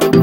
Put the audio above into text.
you